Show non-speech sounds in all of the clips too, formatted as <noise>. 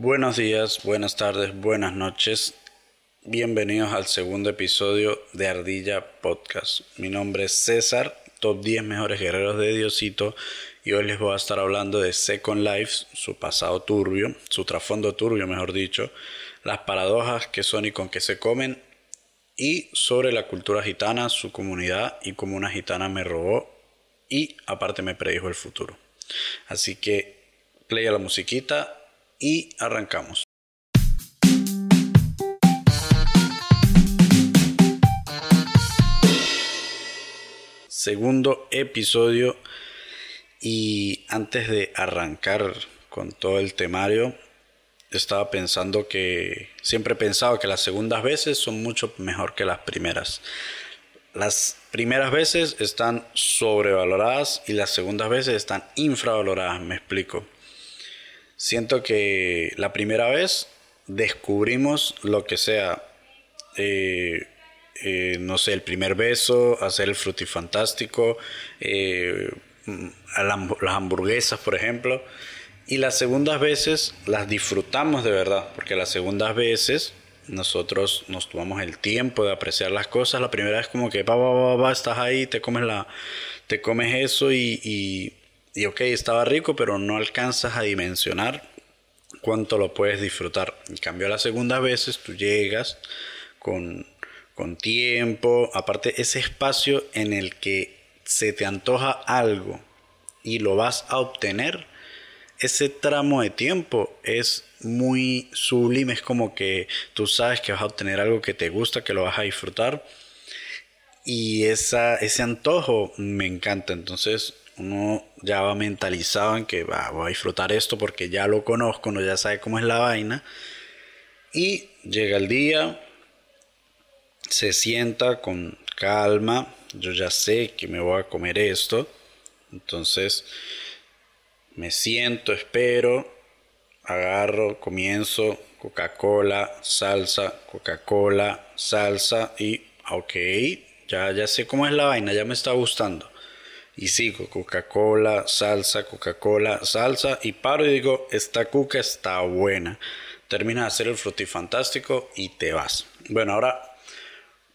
Buenos días, buenas tardes, buenas noches. Bienvenidos al segundo episodio de Ardilla Podcast. Mi nombre es César, top 10 mejores guerreros de Diosito, y hoy les voy a estar hablando de Second Life, su pasado turbio, su trasfondo turbio, mejor dicho, las paradojas que son y con que se comen, y sobre la cultura gitana, su comunidad y cómo una gitana me robó y aparte me predijo el futuro. Así que play a la musiquita y arrancamos. Segundo episodio y antes de arrancar con todo el temario, estaba pensando que siempre he pensado que las segundas veces son mucho mejor que las primeras. Las primeras veces están sobrevaloradas y las segundas veces están infravaloradas, me explico. Siento que la primera vez descubrimos lo que sea, eh, eh, no sé, el primer beso, hacer el frutifantástico, eh, las hamburguesas, por ejemplo. Y las segundas veces las disfrutamos de verdad, porque las segundas veces nosotros nos tomamos el tiempo de apreciar las cosas. La primera vez como que va, va, va, estás ahí, te comes la, te comes eso y y ok, estaba rico, pero no alcanzas a dimensionar cuánto lo puedes disfrutar. En cambio, las segundas veces tú llegas con, con tiempo, aparte ese espacio en el que se te antoja algo y lo vas a obtener, ese tramo de tiempo es muy sublime, es como que tú sabes que vas a obtener algo que te gusta, que lo vas a disfrutar y esa, ese antojo me encanta, entonces uno ya va mentalizado en que va, voy a disfrutar esto porque ya lo conozco, uno ya sabe cómo es la vaina. Y llega el día, se sienta con calma, yo ya sé que me voy a comer esto, entonces me siento, espero, agarro, comienzo, Coca-Cola, salsa, Coca-Cola, salsa y ok, ya, ya sé cómo es la vaina, ya me está gustando y sigo Coca-Cola, salsa, Coca-Cola, salsa y paro y digo, esta cuca está buena. Termina de hacer el frutifántastico y te vas. Bueno, ahora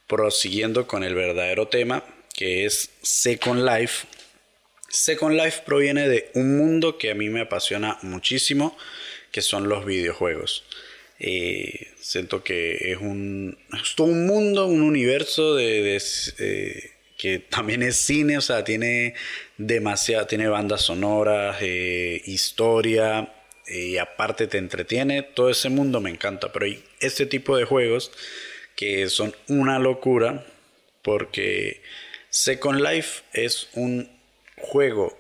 prosiguiendo con el verdadero tema que es Second Life. Second Life proviene de un mundo que a mí me apasiona muchísimo, que son los videojuegos. Eh, siento que es un, es todo un mundo, un universo de, eh, que también es cine, o sea, tiene demasiada, tiene bandas sonoras, eh, historia, eh, y aparte te entretiene, todo ese mundo me encanta, pero hay este tipo de juegos que son una locura, porque Second Life es un juego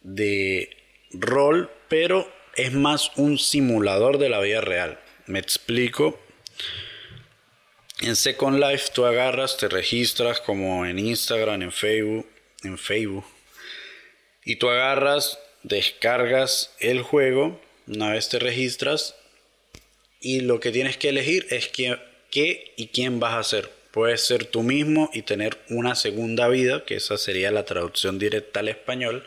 de rol, pero es más un simulador de la vida real. Me explico. En Second Life tú agarras, te registras como en Instagram, en Facebook, en Facebook. Y tú agarras, descargas el juego, una vez te registras y lo que tienes que elegir es qué, qué y quién vas a ser. Puedes ser tú mismo y tener una segunda vida, que esa sería la traducción directa al español.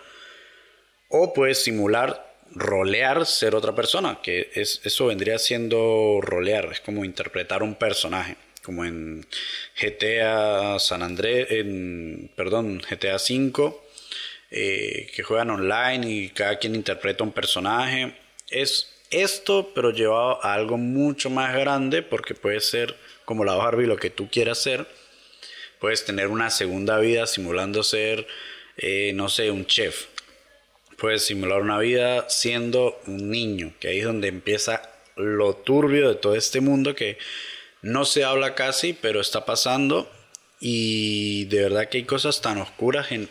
O puedes simular, rolear, ser otra persona, que es, eso vendría siendo rolear, es como interpretar un personaje como en GTA San Andrés, en, perdón, GTA 5, eh, que juegan online y cada quien interpreta un personaje. Es esto, pero llevado a algo mucho más grande, porque puede ser como la Barbie lo que tú quieras ser. Puedes tener una segunda vida simulando ser, eh, no sé, un chef. Puedes simular una vida siendo un niño, que ahí es donde empieza lo turbio de todo este mundo que no se habla casi, pero está pasando. Y de verdad que hay cosas tan oscuras en,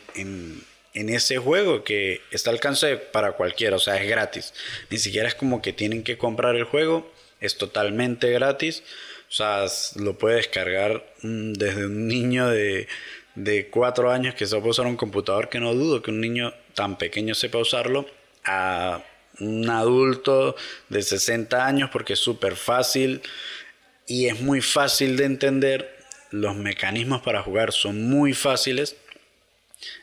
ese juego que está al alcance para cualquiera. O sea, es gratis. Ni siquiera es como que tienen que comprar el juego. Es totalmente gratis. O sea, lo puede descargar mm, desde un niño de, de 4 años que sepa usar un computador, que no dudo que un niño tan pequeño sepa usarlo, a un adulto de 60 años porque es súper fácil y es muy fácil de entender. Los mecanismos para jugar son muy fáciles.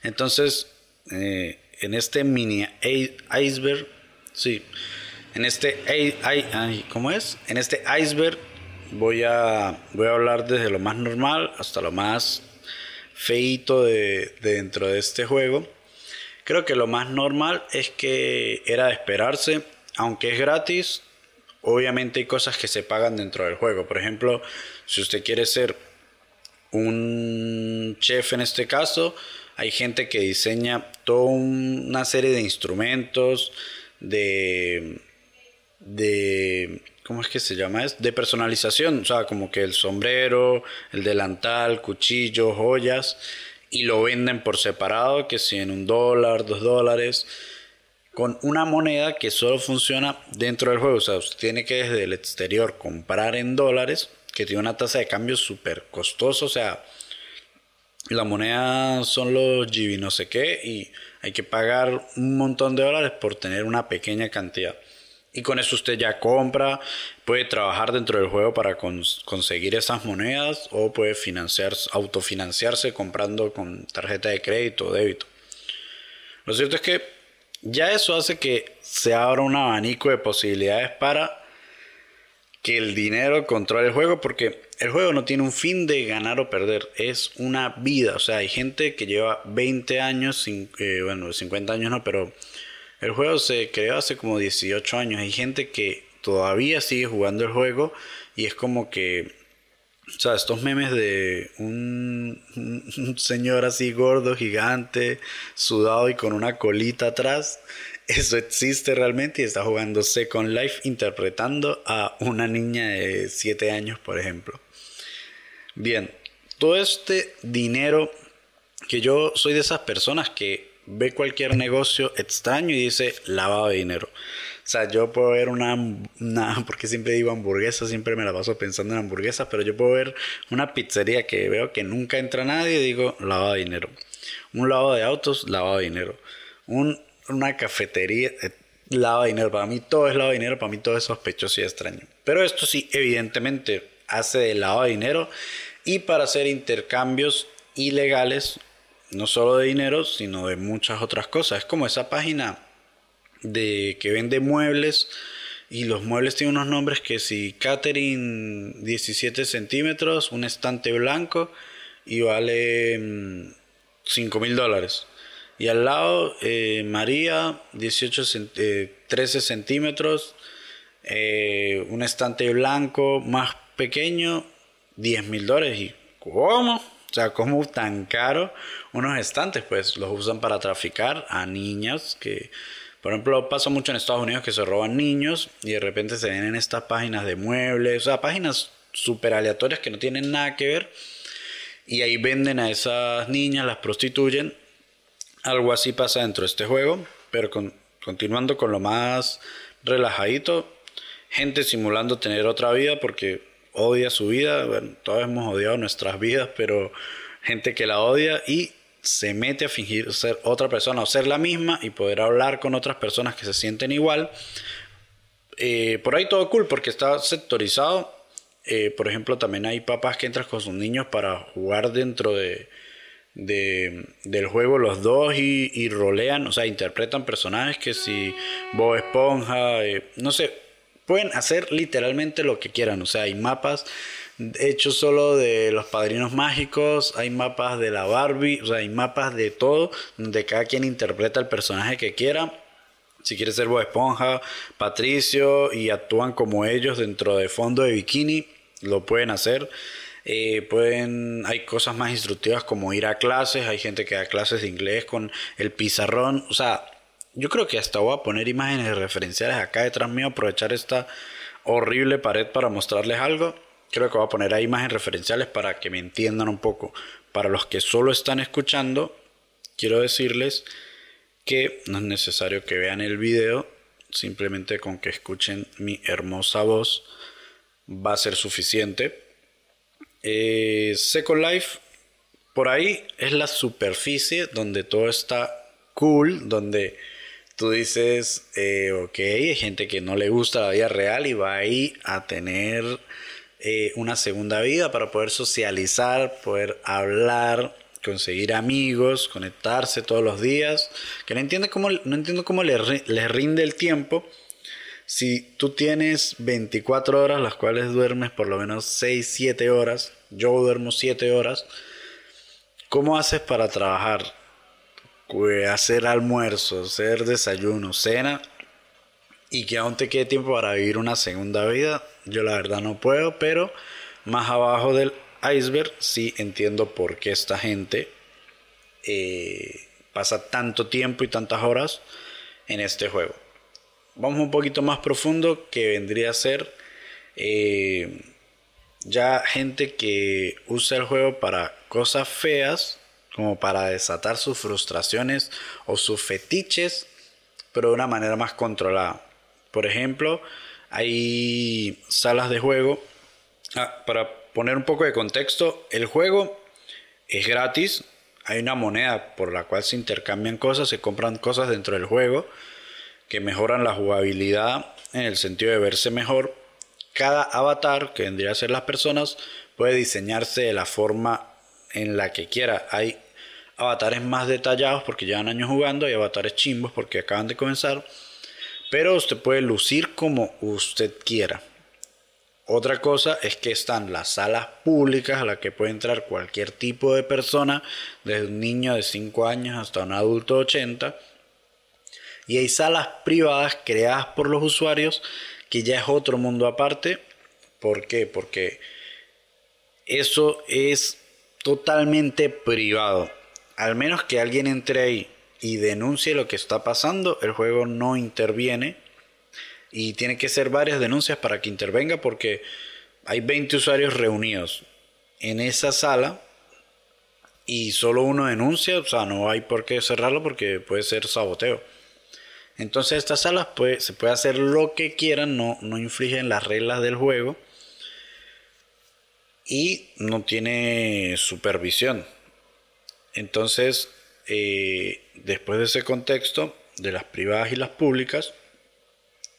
Entonces, eh, en este mini iceberg, sí, En este, ¿cómo es? En este iceberg voy a, voy a hablar desde lo más normal hasta lo más feito de, dentro de este juego. Creo que lo más normal es que era de esperarse, aunque es gratis, obviamente hay cosas que se pagan dentro del juego. Por ejemplo, si usted quiere ser un chef en este caso, hay gente que diseña toda una serie de instrumentos, de, de ¿cómo es que se llama? Es de personalización, o sea, como que el sombrero, el delantal, cuchillos, joyas, y lo venden por separado, que si en un dólar, dos dólares, con una moneda que solo funciona dentro del juego, o sea, usted tiene que desde el exterior comprar en dólares, que tiene una tasa de cambio súper costosa, o sea, la moneda son los GB no sé qué, y hay que pagar un montón de dólares por tener una pequeña cantidad. Y con eso usted ya compra, puede trabajar dentro del juego para conseguir esas monedas o puede financiar, autofinanciarse comprando con tarjeta de crédito o débito. Lo cierto es que ya eso hace que se abra un abanico de posibilidades para que el dinero controle el juego porque el juego no tiene un fin de ganar o perder, es una vida. O sea, hay gente que lleva 20 años, eh, bueno, 50 años no, pero el juego se creó hace como 18 años. Hay gente que todavía sigue jugando el juego y es como que, o sea, estos memes de un, señor así gordo, gigante, sudado y con una colita atrás, eso existe realmente y está jugando Second Life interpretando a una niña de 7 años, por ejemplo. Bien, todo este dinero que yo soy de esas personas que ve cualquier negocio extraño y dice lavado de dinero. O sea, yo puedo ver una, una, <laughs> porque siempre digo hamburguesa, siempre me la paso pensando en hamburguesas, pero yo puedo ver una pizzería que veo que nunca entra nadie y digo lavado de dinero. Un lavado de autos, lavado de dinero. Un, una cafetería, eh, lavado de dinero. Para mí todo es lavado de dinero, para mí todo es sospechoso y extraño. Pero esto sí, evidentemente, hace de lavado de dinero y para hacer intercambios ilegales no solo de dinero, sino de muchas otras cosas. Es como esa página de que vende muebles y los muebles tienen unos nombres que si Catherine 17 centímetros, un estante blanco y vale 5 mm, mil dólares. Y al lado eh, María 18 13 eh, centímetros, eh, un estante blanco más pequeño, 10 mil dólares. ¿Y cómo? O sea, como tan caro unos estantes, pues los usan para traficar a niñas que, por ejemplo, pasa mucho en Estados Unidos que se roban niños y de repente se ven en estas páginas de muebles, o sea, páginas súper aleatorias que no tienen nada que ver y ahí venden a esas niñas, las prostituyen. Algo así pasa dentro de este juego, pero continuando con lo más relajadito, gente simulando tener otra vida porque odia su vida, bueno, todos hemos odiado nuestras vidas, pero gente que la odia y se mete a fingir ser otra persona o ser la misma y poder hablar con otras personas que se sienten igual. Eh, por ahí todo cool porque está sectorizado. Eh, por ejemplo, también hay papás que entran con sus niños para jugar dentro de, del juego los dos y, rolean, o sea, interpretan personajes que si Bob Esponja, eh, no sé, pueden hacer literalmente lo que quieran. O sea, hay mapas hechos solo de los padrinos mágicos, hay mapas de la Barbie, o sea, hay mapas de todo, donde cada quien interpreta el personaje que quiera. Si quiere ser Bob Esponja, Patricio y actúan como ellos dentro de fondo de bikini, lo pueden hacer. Eh, pueden, hay cosas más instructivas como ir a clases, hay gente que da clases de inglés con el pizarrón, o sea, yo creo que hasta voy a poner imágenes referenciales acá detrás mío, aprovechar esta horrible pared para mostrarles algo. Creo que voy a poner ahí imágenes referenciales para que me entiendan un poco. Para los que solo están escuchando, quiero decirles que no es necesario que vean el video, simplemente con que escuchen mi hermosa voz va a ser suficiente. Eh, Second Life, por ahí es la superficie donde todo está cool, donde tú dices, eh, ok, hay gente que no le gusta la vida real y va ahí a tener eh, una segunda vida para poder socializar, poder hablar, conseguir amigos, conectarse todos los días, que no entiende cómo, no entiendo cómo les, rinde el tiempo, si tú tienes 24 horas, las cuales duermes por lo menos 6, 7 horas, yo duermo 7 horas, ¿cómo haces para trabajar? hacer almuerzo, hacer desayuno, cena y que aún te quede tiempo para vivir una segunda vida. Yo la verdad no puedo, pero más abajo del iceberg sí entiendo por qué esta gente eh, pasa tanto tiempo y tantas horas en este juego. Vamos un poquito más profundo que vendría a ser eh, ya gente que usa el juego para cosas feas, como para desatar sus frustraciones o sus fetiches, pero de una manera más controlada. Por ejemplo, hay salas de juego. Ah, para poner un poco de contexto, el juego es gratis, hay una moneda por la cual se intercambian cosas, se compran cosas dentro del juego que mejoran la jugabilidad en el sentido de verse mejor. Cada avatar, que vendría a ser las personas, puede diseñarse de la forma en la que quiera. Hay avatares más detallados porque llevan años jugando, hay avatares chimbos porque acaban de comenzar, pero usted puede lucir como usted quiera. Otra cosa es que están las salas públicas a las que puede entrar cualquier tipo de persona, desde un niño de 5 años hasta un adulto de 80. Y hay salas privadas creadas por los usuarios que ya es otro mundo aparte. ¿Por qué? Porque eso es totalmente privado. Al menos que alguien entre ahí y denuncie lo que está pasando, el juego no interviene y tiene que ser varias denuncias para que intervenga porque hay 20 usuarios reunidos en esa sala y solo uno denuncia, o sea, no hay por qué cerrarlo porque puede ser saboteo. Entonces estas salas se puede hacer lo que quieran, no, no infringen las reglas del juego y no tiene supervisión. Entonces, después de ese contexto de las privadas y las públicas,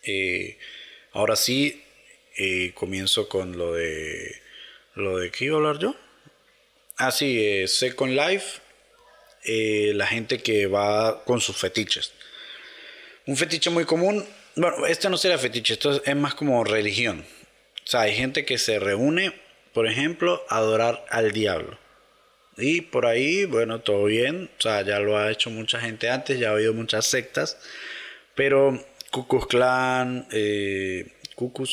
eh, ahora sí, eh, comienzo con lo de... ¿Lo de qué iba a hablar yo? Ah, sí, eh, Second Life. la gente que va con sus fetiches. Un fetiche muy común. Bueno, este no será fetiche, esto es más como religión. O sea, hay gente que se reúne, por ejemplo, a adorar al diablo. Y por ahí, bueno, todo bien. O sea, ya lo ha hecho mucha gente antes, ya ha habido muchas sectas. Pero Cucus Clan, eh,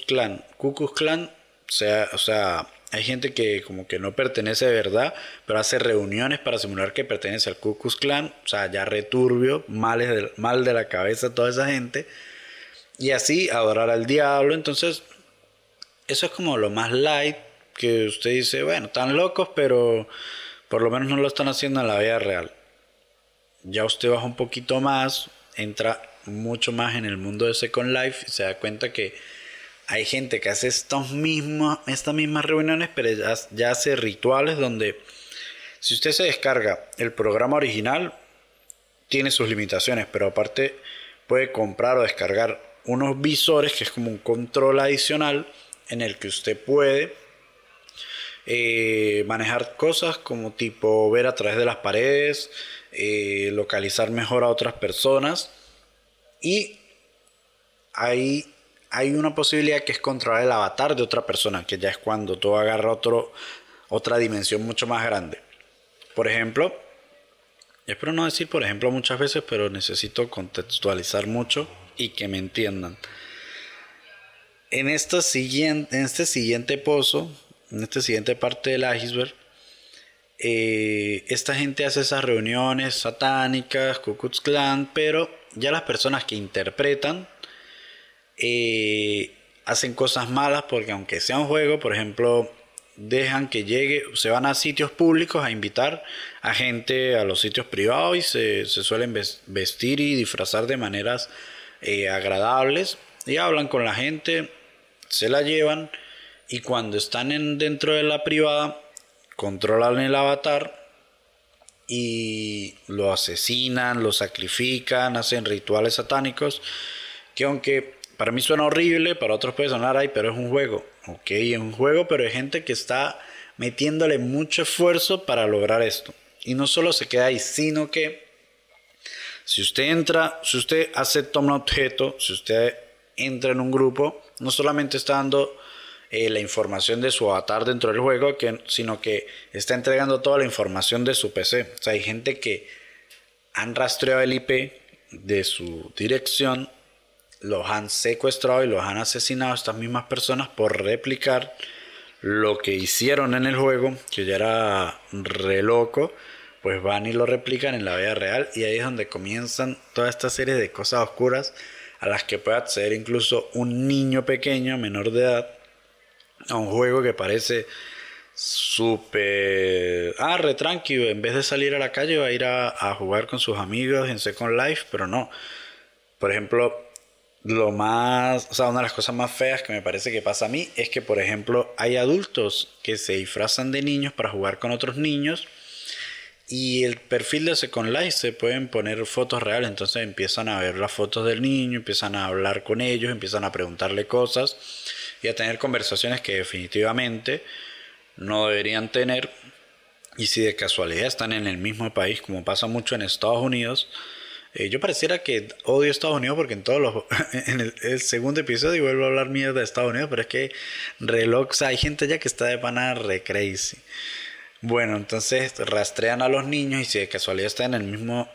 Clan, Cucus Clan, o sea, o sea, hay gente que como que no pertenece de verdad, pero hace reuniones para simular que pertenece al Cucus Clan, o sea, ya returbio, de, mal de la cabeza toda esa gente, y así adorar al diablo, entonces, eso es como lo más light, que usted dice, bueno, están locos, pero por lo menos no lo están haciendo en la vida real. Ya usted baja un poquito más, entra mucho más en el mundo de Second Life y se da cuenta que hay gente que hace estos mismos, estas mismas reuniones, pero ya, hace rituales donde si usted se descarga el programa original, tiene sus limitaciones, pero aparte puede comprar o descargar unos visores, que es como un control adicional, en el que usted puede eh, manejar cosas como tipo ver a través de las paredes, eh, localizar mejor a otras personas y ahí hay una posibilidad que es controlar el avatar de otra persona, que ya es cuando tú agarras otro, otra dimensión mucho más grande. Por ejemplo, espero no decir por ejemplo muchas veces, pero necesito contextualizar mucho y que me entiendan. En, siguiente, en este siguiente pozo, en esta siguiente parte del iceberg, eh, esta gente hace esas reuniones satánicas, Ku Klux Klan, pero ya las personas que interpretan eh, hacen cosas malas porque aunque sea un juego, por ejemplo, dejan que llegue, se van a sitios públicos a invitar a gente a los sitios privados y se, suelen vestir y disfrazar de maneras eh, agradables y hablan con la gente, se la llevan y cuando están en, dentro de la privada controlan el avatar y lo asesinan, lo sacrifican, hacen rituales satánicos, que aunque para mí suena horrible, para otros puede sonar, ay, pero es un juego. Ok, es un juego, pero hay gente que está metiéndole mucho esfuerzo para lograr esto. Y no solo se queda ahí, sino que si usted entra, si usted acepta un objeto, si usted entra en un grupo, no solamente está dando eh, la información de su avatar dentro del juego, sino que está entregando toda la información de su PC. O sea, hay gente que han rastreado el IP de su dirección, los han secuestrado y los han asesinado estas mismas personas por replicar lo que hicieron en el juego, que ya era re loco, pues van y lo replican en la vida real y ahí es donde comienzan toda esta serie de cosas oscuras a las que puede acceder incluso un niño pequeño, menor de edad, a un juego que parece súper... Ah, re tranquilo, en vez de salir a la calle va a ir a, a jugar con sus amigos en Second Life, pero no. Por ejemplo, lo más, o sea, una de las cosas más feas que me parece que pasa a mí es que, por ejemplo, hay adultos que se disfrazan de niños para jugar con otros niños y el perfil de Second Life se pueden poner fotos reales, entonces empiezan a ver las fotos del niño, empiezan a hablar con ellos, empiezan a preguntarle cosas y a tener conversaciones que definitivamente no deberían tener y si de casualidad están en el mismo país, como pasa mucho en Estados Unidos, eh, yo pareciera que odio Estados Unidos porque en todos los. <laughs> En el, segundo episodio vuelvo a hablar mierda de Estados Unidos, pero es que reloj. hay gente ya que está de pana re crazy. Bueno, entonces rastrean a los niños y si de casualidad están en el mismo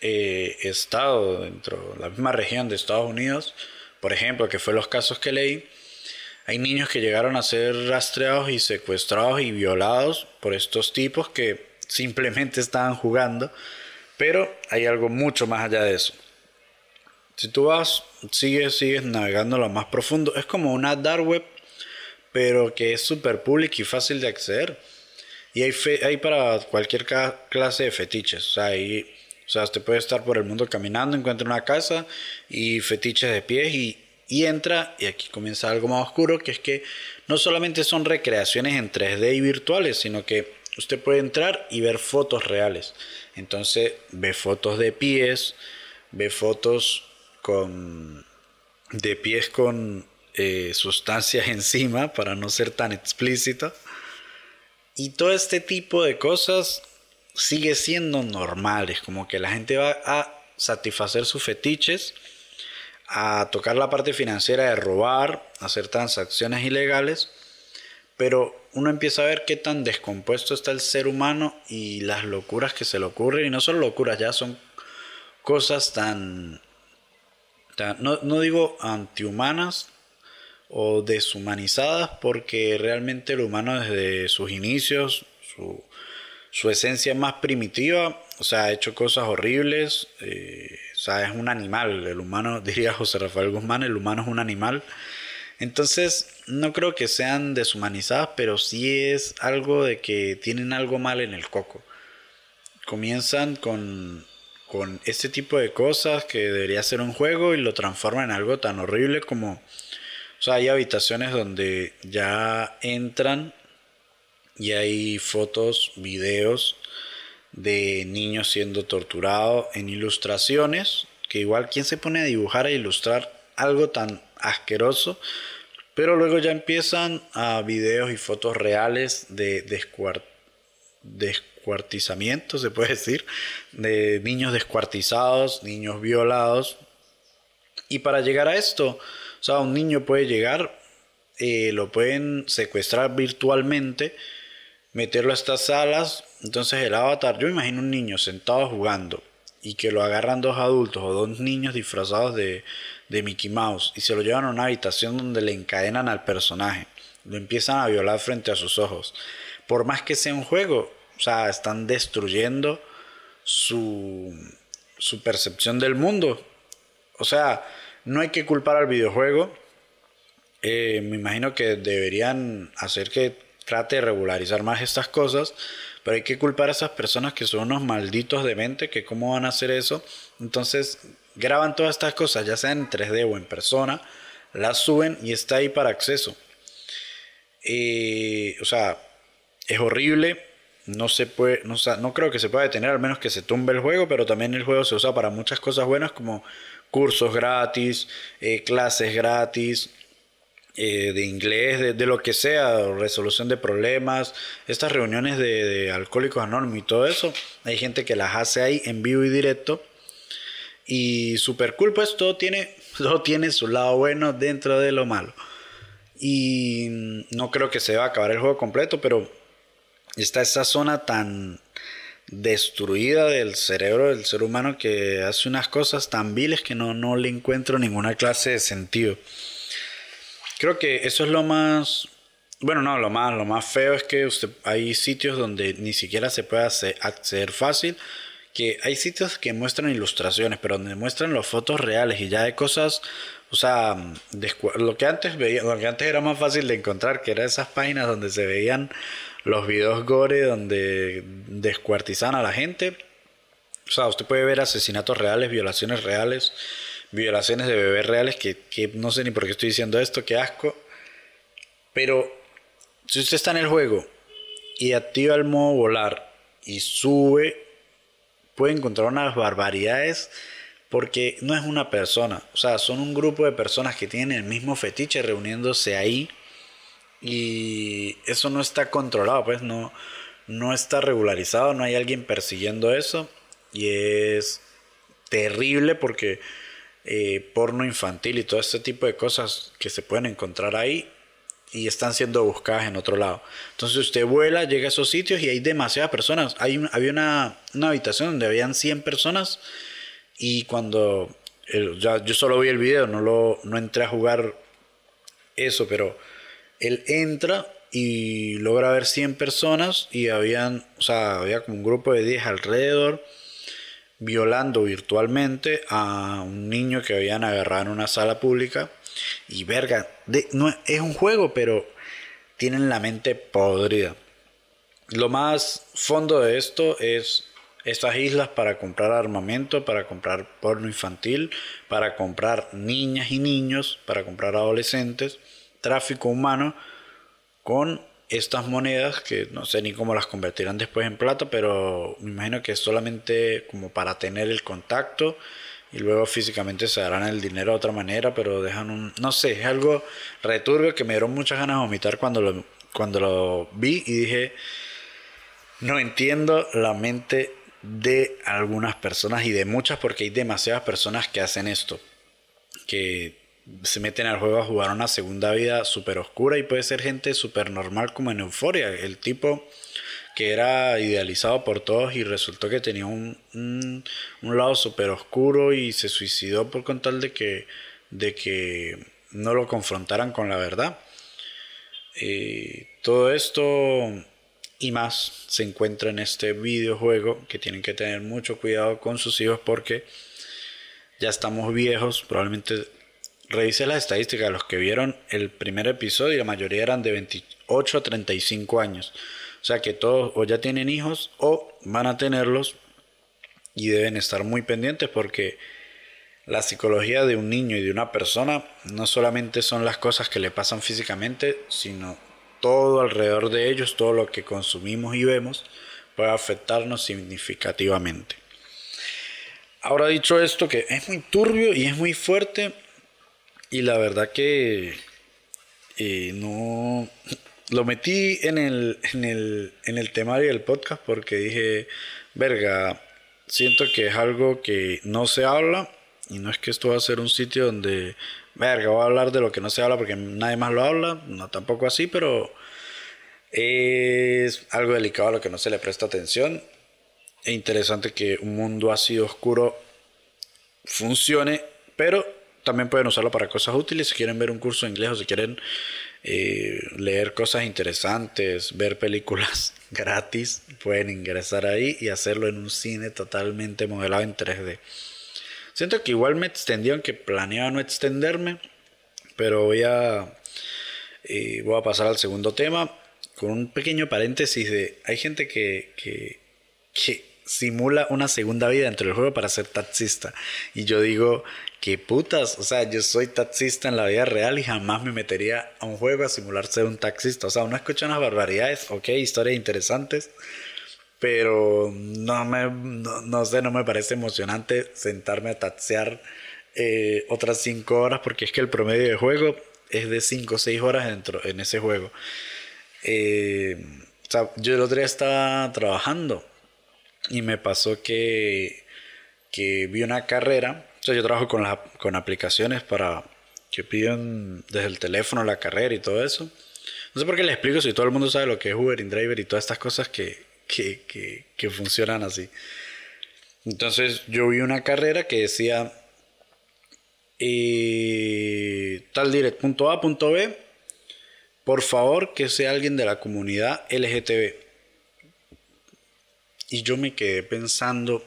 eh, estado, dentro de la misma región de Estados Unidos, por ejemplo, que fue los casos que leí, hay niños que llegaron a ser rastreados y secuestrados y violados por estos tipos que simplemente estaban jugando pero hay algo mucho más allá de eso. Si tú vas, sigues, sigues navegando lo más profundo. Es como una dark web, pero que es súper pública y fácil de acceder. Y hay, hay para cualquier clase de fetiches. O sea, hay, o sea, usted puede estar por el mundo caminando, encuentra una casa y fetiches de pies y, y entra, y aquí comienza algo más oscuro, que es que no solamente son recreaciones en 3D y virtuales, sino que usted puede entrar y ver fotos reales. Entonces ve fotos de pies, ve fotos con de pies con eh, sustancias <laughs> encima para no ser tan explícito. Y todo este tipo de cosas sigue siendo normales, como que la gente va a satisfacer sus fetiches, a tocar la parte financiera de robar, hacer transacciones ilegales, pero uno empieza a ver qué tan descompuesto está el ser humano y las locuras que se le ocurren. Y no son locuras, ya son cosas tan, no, digo antihumanas o deshumanizadas, porque realmente el humano desde sus inicios, su, su esencia más primitiva, o sea, ha hecho cosas horribles, eh, o sea, es un animal, el humano, <laughs> diría José Rafael Guzmán, el humano es un animal entonces, no creo que sean deshumanizadas, pero sí es algo de que tienen algo mal en el coco. Comienzan con, con este tipo de cosas que debería ser un juego y lo transforman en algo tan horrible como... O sea, hay habitaciones donde ya entran y hay fotos, videos de niños siendo torturados en ilustraciones, que igual quién se pone a dibujar e ilustrar algo tan asqueroso. Pero luego ya empiezan a videos y fotos reales de descuartizamiento, se puede decir, de niños descuartizados, niños violados. Y para llegar a esto, o sea, un niño puede llegar, eh, lo pueden secuestrar virtualmente, meterlo a estas salas. Entonces el avatar, yo imagino un niño sentado jugando y que lo agarran dos adultos o dos niños disfrazados de, de Mickey Mouse y se lo llevan a una habitación donde le encadenan al personaje. Lo empiezan a violar frente a sus ojos. Por más que sea un juego, o sea, están destruyendo su, su percepción del mundo. O sea, no hay que culpar al videojuego. Eh, me imagino que deberían hacer que trate de regularizar más estas cosas. Hay que culpar a esas personas que son unos malditos de mente, que cómo van a hacer eso. Entonces, graban todas estas cosas, ya sea en 3D o en persona, las suben y está ahí para acceso. Eh, o sea, es horrible. No se puede, no, no creo que se pueda detener, al menos que se tumbe el juego, pero también el juego se usa para muchas cosas buenas como cursos gratis, eh, clases gratis, eh, de inglés, de, lo que sea, resolución de problemas, estas reuniones de, alcohólicos anónimos y todo eso, hay gente que las hace ahí en vivo y directo y super cool, pues todo tiene <laughs> Todo tiene su lado bueno dentro de lo malo. Y no creo que se va a acabar el juego completo, pero está esa zona tan destruida del cerebro del ser humano que hace unas cosas tan viles que no, no le encuentro ninguna clase de sentido. Creo que eso es lo más... Bueno, no, lo más, lo más feo es que usted, hay sitios donde ni siquiera se puede acceder fácil que hay sitios que muestran ilustraciones, pero donde muestran las fotos reales y ya de cosas, o sea, lo que antes veía, lo que antes era más fácil de encontrar, que eran esas páginas donde se veían los videos gore, donde descuartizan a la gente. O sea, usted puede ver asesinatos reales, violaciones reales, violaciones de bebés reales, que, que no sé ni por qué estoy diciendo esto, qué asco. Pero si usted está en el juego y activa el modo volar y sube puede encontrar unas barbaridades porque no es una persona, o sea, son un grupo de personas que tienen el mismo fetiche reuniéndose ahí y eso no está controlado, pues no, no está regularizado, no hay alguien persiguiendo eso y es terrible porque eh, porno infantil y todo este tipo de cosas que se pueden encontrar ahí y están siendo buscadas en otro lado. Entonces usted vuela, llega a esos sitios y hay demasiadas personas. Hay había una, habitación donde habían 100 personas y cuando ya, yo solo vi el video, no, lo, no entré a jugar eso, pero él entra y logra ver 100 personas y habían, o sea, había como un grupo de 10 alrededor violando virtualmente a un niño que habían agarrado en una sala pública y verga, no, es un juego, pero tienen la mente podrida. Lo más fondo de esto es estas islas para comprar armamento, para comprar porno infantil, para comprar niñas y niños, para comprar adolescentes, tráfico humano con estas monedas que no sé ni cómo las convertirán después en plata, pero me imagino que es solamente como para tener el contacto y luego físicamente se darán el dinero de otra manera, pero dejan un, no sé, es algo returbio que me dieron muchas ganas de vomitar cuando lo, cuando lo vi y dije, no entiendo la mente de algunas personas y de muchas porque hay demasiadas personas que hacen esto, que se meten al juego a jugar una segunda vida súper oscura y puede ser gente súper normal como en Euforia, el tipo que era idealizado por todos y resultó que tenía un, un, lado súper oscuro y se suicidó por con tal de que, de que no lo confrontaran con la verdad. Eh, todo esto y más se encuentra en este videojuego que tienen que tener mucho cuidado con sus hijos porque ya estamos viejos, probablemente revise las estadísticas, los que vieron el primer episodio, la mayoría eran de 28 a 35 años. O sea que todos o ya tienen hijos o van a tenerlos y deben estar muy pendientes porque la psicología de un niño y de una persona no solamente son las cosas que le pasan físicamente, sino todo alrededor de ellos, todo lo que consumimos y vemos puede afectarnos significativamente. Ahora dicho esto, que es muy turbio y es muy fuerte, y la verdad que eh, no, lo metí en el, en el, en el temario del podcast porque dije, verga, siento que es algo que no se habla y no es que esto va a ser un sitio donde, verga, voy a hablar de lo que no se habla porque nadie más lo habla, no tampoco así, pero es algo delicado a lo que no se le presta atención. Es interesante que un mundo así oscuro funcione, pero también pueden usarlo para cosas útiles. Si quieren ver un curso de inglés o si quieren eh, leer cosas interesantes, ver películas <laughs> gratis, pueden ingresar ahí y hacerlo en un cine totalmente modelado en 3D. Siento que igual me extendí, aunque planeaba no extenderme, pero voy a, eh, voy a pasar al segundo tema con un pequeño paréntesis de, hay gente que, que, que simula una segunda vida dentro del juego para ser taxista. Y yo digo, que putas, o sea, yo soy taxista en la vida real y jamás me metería a un juego a simular ser un taxista. O sea, uno escucha unas barbaridades, ok, historias interesantes, pero no me, no, sé, no me parece emocionante sentarme a taxear eh, otras 5 horas porque es que el promedio de juego es de 5 o 6 horas dentro, en ese juego. Eh, o sea, yo el otro día estaba trabajando y me pasó que, que vi una carrera O sea, yo trabajo con, la, con aplicaciones para que piden desde el teléfono la carrera y todo eso. No sé por qué les explico si todo el mundo sabe lo que es Uber, InDriver y todas estas cosas que, que, que, que funcionan así. Entonces yo vi una carrera que decía eh, tal direct punto A punto B, por favor que sea alguien de la comunidad LGTB. Y yo me quedé pensando,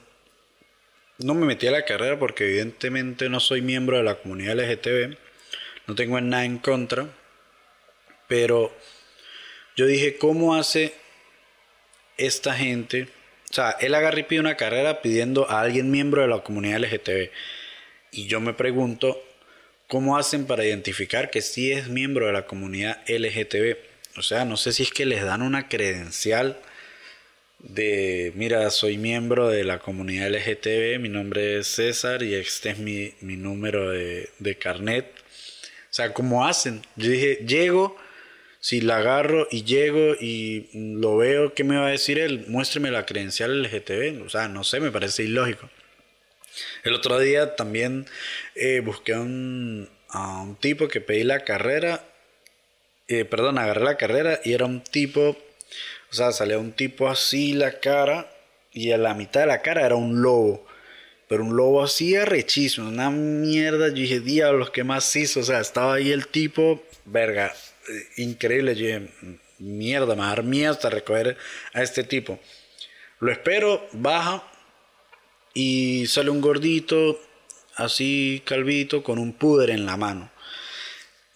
no me metí a la carrera porque evidentemente no soy miembro de la comunidad LGTB, no tengo nada en contra, pero yo dije, ¿cómo hace esta gente? O sea, él agarra y pide una carrera pidiendo a alguien miembro de la comunidad LGTB. Y yo me pregunto, ¿cómo hacen para identificar que sí es miembro de la comunidad LGTB? O sea, no sé si es que les dan una credencial de, mira, soy miembro de la comunidad LGTB, mi nombre es César y este es mi, mi número de, de carnet. O sea, ¿cómo hacen? Yo dije, llego, si la agarro y llego y lo veo, ¿qué me va a decir él? Muéstreme la credencial LGTB. O sea, no sé, me parece ilógico. El otro día también eh, busqué a un, tipo que pedí la carrera, eh, perdón, agarré la carrera y era un tipo, o sea, salía un tipo así la cara y a la mitad de la cara era un lobo. Pero un lobo así arrechísimo, una mierda. Yo dije, diablos, ¿qué más hizo? O sea, estaba ahí el tipo, verga, eh, increíble. Yo dije, mierda, me va a dar miedo hasta recoger a este tipo. Lo espero, baja, y sale un gordito, así calvito, con un puder en la mano.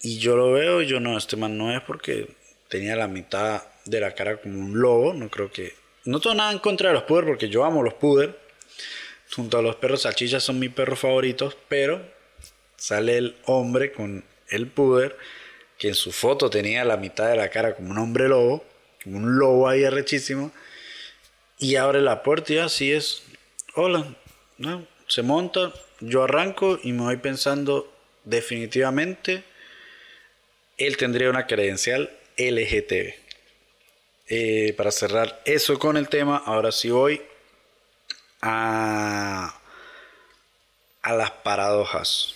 Y yo lo veo y yo no, este man no es porque tenía la mitad de la cara como un lobo, no creo que... No tengo nada en contra de los puder porque yo amo los puder. Junto a los perros salchichas son mis perros favoritos, pero sale el hombre con el puder que en su foto tenía la mitad de la cara como un hombre lobo, como un lobo ahí arrechísimo, y abre la puerta y así es hola, se monta, yo arranco y me voy pensando definitivamente, él tendría una credencial LGTB. Eh, para cerrar eso con el tema, ahora sí voy a, a las paradojas.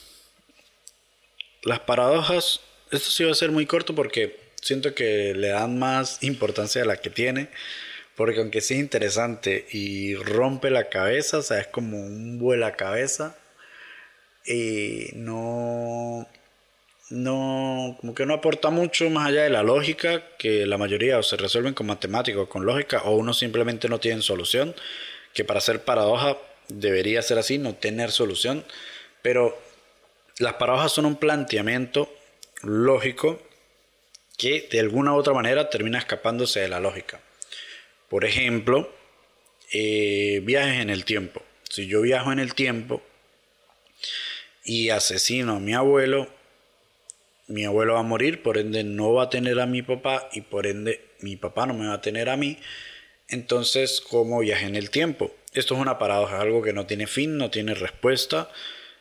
Las paradojas, esto sí va a ser muy corto porque siento que le dan más importancia a la que tiene. Porque aunque sea interesante y rompe la cabeza, o sea, es como un vuela cabeza, y no, no, como que no aporta mucho más allá de la lógica, que la mayoría o se resuelven con matemáticos, con lógica, o uno simplemente no tiene solución, que para ser paradoja debería ser así, no tener solución, pero las paradojas son un planteamiento lógico que de alguna u otra manera termina escapándose de la lógica. Por ejemplo, eh, viajes en el tiempo. Si yo viajo en el tiempo y asesino a mi abuelo, mi abuelo va a morir, por ende no va a tener a mi papá y por ende mi papá no me va a tener a mí. Entonces, ¿cómo viaje en el tiempo? Esto es una paradoja, algo que no tiene fin, no tiene respuesta,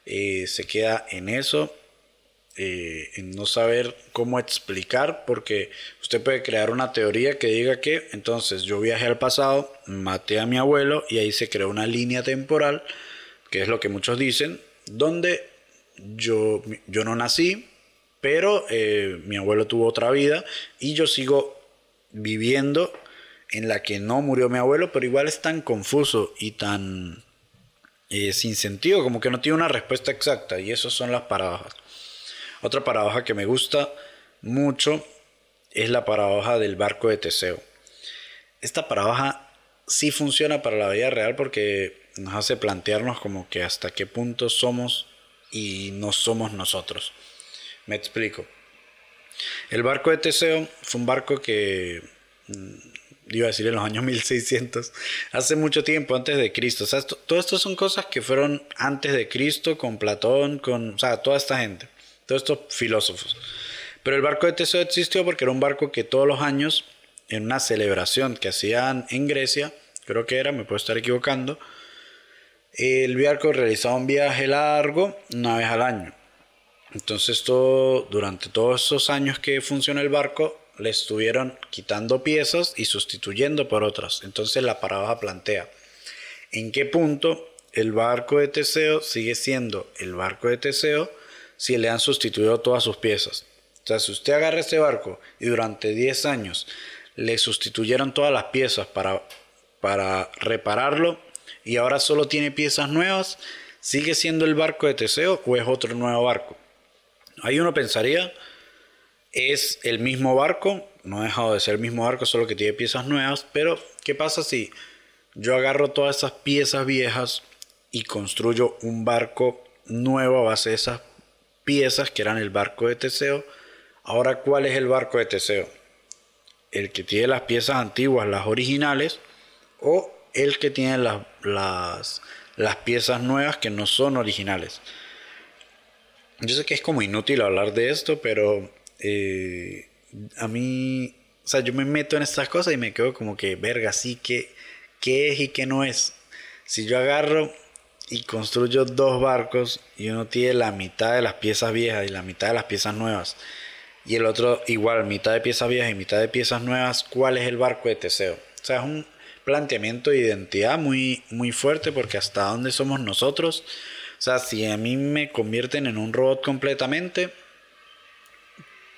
eh, se queda en eso eh, en no saber cómo explicar, porque usted puede crear una teoría que diga que entonces yo viajé al pasado, maté a mi abuelo y ahí se creó una línea temporal, que es lo que muchos dicen, donde yo, yo no nací, pero eh, mi abuelo tuvo otra vida y yo sigo viviendo en la que no murió mi abuelo, pero igual es tan confuso y tan eh, sin sentido, como que no tiene una respuesta exacta, y eso son las paradojas. Otra paradoja que me gusta mucho es la paradoja del barco de Teseo. Esta paradoja sí funciona para la vida real porque nos hace plantearnos como que hasta qué punto somos y no somos nosotros. Me explico. El barco de Teseo fue un barco que mm, iba a decir en los años <laughs> 1600, hace mucho tiempo antes de Cristo. O todo esto son cosas que fueron antes de Cristo, con Platón, con, toda esta gente todos estos filósofos. Pero el barco de Teseo existió porque era un barco que todos los años, en una celebración que hacían en Grecia, creo que era, me puedo estar equivocando, el barco realizaba un viaje largo una vez al año. Entonces todo, durante todos esos años que funciona el barco, le estuvieron quitando piezas y sustituyendo por otras. Entonces la paradoja plantea, ¿en qué punto el barco de Teseo sigue siendo el barco de Teseo si le han sustituido todas sus piezas. O sea, si usted agarra ese barco y durante 10 años le sustituyeron todas las piezas para, para repararlo y ahora solo tiene piezas nuevas, ¿sigue siendo el barco de Teseo o es otro nuevo barco? Ahí uno pensaría, es el mismo barco, no ha dejado de ser el mismo barco, solo que tiene piezas nuevas, pero ¿qué pasa si yo agarro todas esas piezas viejas y construyo un barco nuevo a base de esas piezas que eran el barco de Teseo? Ahora, ¿cuál es el barco de Teseo? ¿El que tiene las piezas antiguas, las originales, o el que tiene las, las, las piezas nuevas que no son originales? Yo sé que es como inútil hablar de esto, pero eh, a mí, o sea, yo me meto en estas cosas y me quedo como que, verga, sí, que qué es y qué no es? Si yo agarro y construyo dos barcos y uno tiene la mitad de las piezas viejas y la mitad de las piezas nuevas, y el otro igual, mitad de piezas viejas y mitad de piezas nuevas, ¿cuál es el barco de Teseo? O sea, es un planteamiento de identidad muy, muy fuerte porque hasta dónde somos nosotros sea, si a mí me convierten en un robot completamente,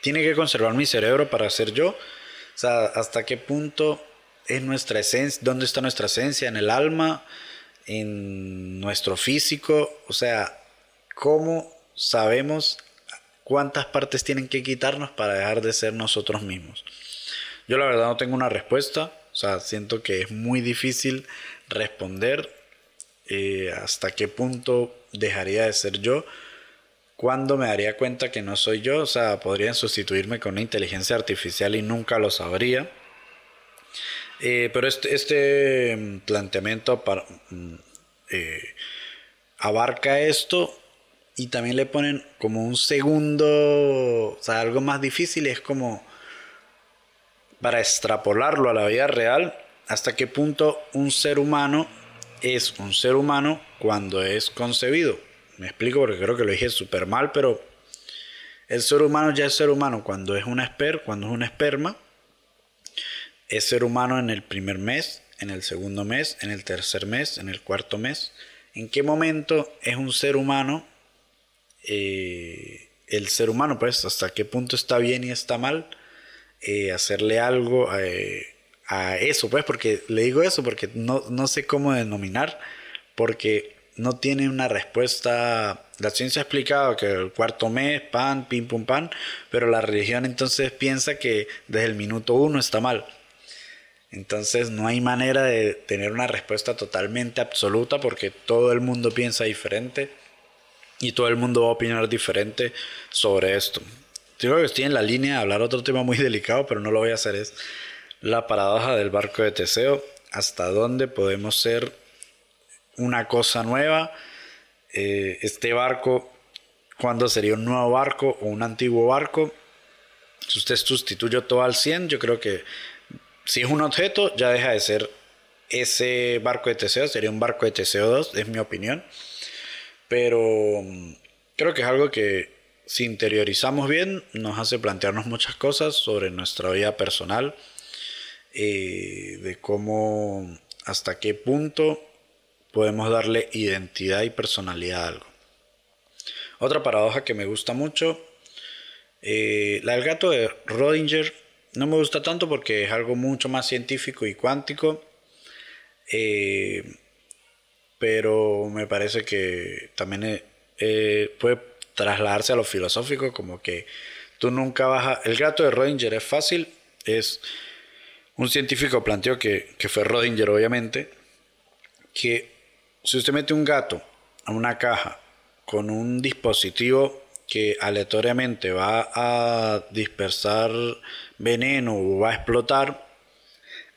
tiene que conservar mi cerebro para ser yo. O sea, hasta qué punto es nuestra esencia, dónde está nuestra esencia, en el alma, en nuestro físico. O sea, cómo sabemos cuántas partes tienen que quitarnos para dejar de ser nosotros mismos. Yo la verdad no tengo una respuesta. O sea, siento que es muy difícil responder eh, hasta qué punto dejaría de ser yo, cuando me daría cuenta que no soy yo, o sea, podrían sustituirme con una inteligencia artificial y nunca lo sabría. Eh, pero este, este mm, planteamiento mm, eh, abarca esto y también le ponen como un segundo, o sea, algo más difícil, es como para extrapolarlo a la vida real, hasta qué punto un ser humano es un ser humano cuando es concebido. Me explico porque creo que lo dije súper mal, pero el ser humano ya es ser humano cuando es un esper, cuando es un esperma. Es ser humano en el primer mes, en el segundo mes, en el tercer mes, en el cuarto mes. ¿En qué momento es un ser humano? Eh, el ser humano, pues, hasta qué punto está bien y está mal. Eh, hacerle algo, eh, a eso, pues, porque le digo eso, porque no, no sé cómo denominar, porque no tiene una respuesta. La ciencia ha explicado que el cuarto mes, pan, pim, pum, pan, pero la religión entonces piensa que desde el minuto uno está mal. Entonces no hay manera de tener una respuesta totalmente absoluta porque todo el mundo piensa diferente y todo el mundo va a opinar diferente sobre esto. Yo que estoy en la línea de hablar otro tema muy delicado, pero no lo voy a hacer. Es la paradoja del barco de Teseo, hasta dónde podemos ser una cosa nueva, eh, este barco, cuándo sería un nuevo barco o un antiguo barco. Si usted sustituye todo al 100, yo creo que si es un objeto, ya deja de ser ese barco de Teseo, sería un barco de Teseo 2, es mi opinión. Pero mm, creo que es algo que si interiorizamos bien, nos hace plantearnos muchas cosas sobre nuestra vida personal, eh, de cómo, hasta qué punto podemos darle identidad y personalidad a algo. Otra paradoja que me gusta mucho, eh, la del gato de Rodinger, no me gusta tanto porque es algo mucho más científico y cuántico, eh, pero me parece que también puede trasladarse a lo filosófico, como que tú nunca vas a... El gato de Rodinger es fácil, es un científico planteó que, fue Rodinger, obviamente, que si usted mete un gato a una caja con un dispositivo que aleatoriamente va a dispersar veneno o va a explotar,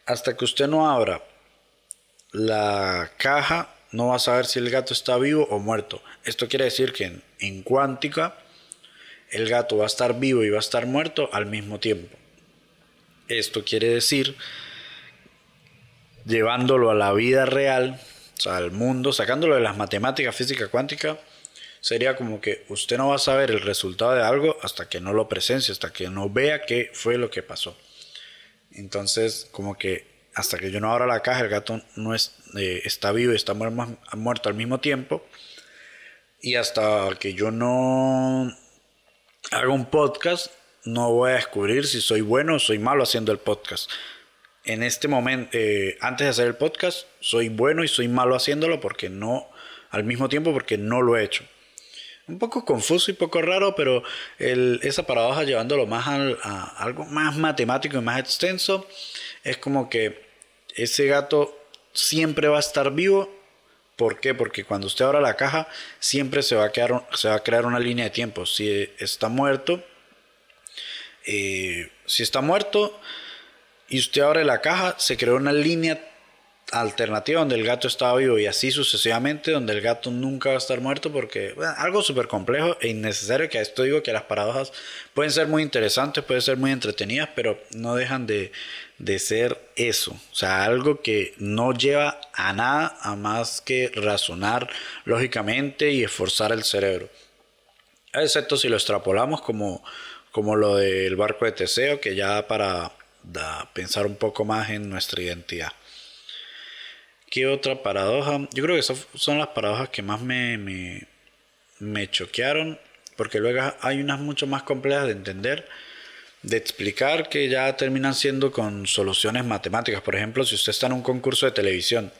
hasta que usted no abra la caja, no va a saber si el gato está vivo o muerto. Esto quiere decir que en, en cuántica el gato va a estar vivo y va a estar muerto al mismo tiempo. Esto quiere decir, llevándolo a la vida real, al mundo, sacándolo de las matemáticas, física cuántica, sería como que usted no va a saber el resultado de algo hasta que no lo presencie, hasta que no vea qué fue lo que pasó. Entonces, como que hasta que yo no abra la caja, el gato no es, eh, está vivo y está muerto al mismo tiempo. Y hasta que yo no haga un podcast, no voy a descubrir si soy bueno o soy malo haciendo el podcast. En este momento, eh, antes de hacer el podcast, soy bueno y soy malo haciéndolo porque no, al mismo tiempo porque no lo he hecho. Un poco confuso y poco raro, pero esa paradoja llevándolo más a algo más matemático y más extenso, es como que ese gato siempre va a estar vivo. ¿Por qué? Porque cuando usted abra la caja, siempre se va a, quedar, se va a crear una línea de tiempo. Si está muerto, eh, si está muerto y usted abre la caja, se creó una línea alternativa donde el gato estaba vivo y así sucesivamente donde el gato nunca va a estar muerto porque algo súper complejo e innecesario que a esto digo que las paradojas pueden ser muy interesantes, pueden ser muy entretenidas, pero no dejan de, de ser eso, o sea, algo que no lleva a nada a más que razonar lógicamente y esforzar el cerebro. Excepto si lo extrapolamos como, como lo del barco de Teseo, que ya para pensar un poco más en nuestra identidad. ¿Qué otra paradoja? Yo creo que esas son las paradojas que más me, me, me choquearon, porque luego hay unas mucho más complejas de entender, de explicar, que ya terminan siendo con soluciones matemáticas. Por ejemplo, si usted está en un concurso de televisión,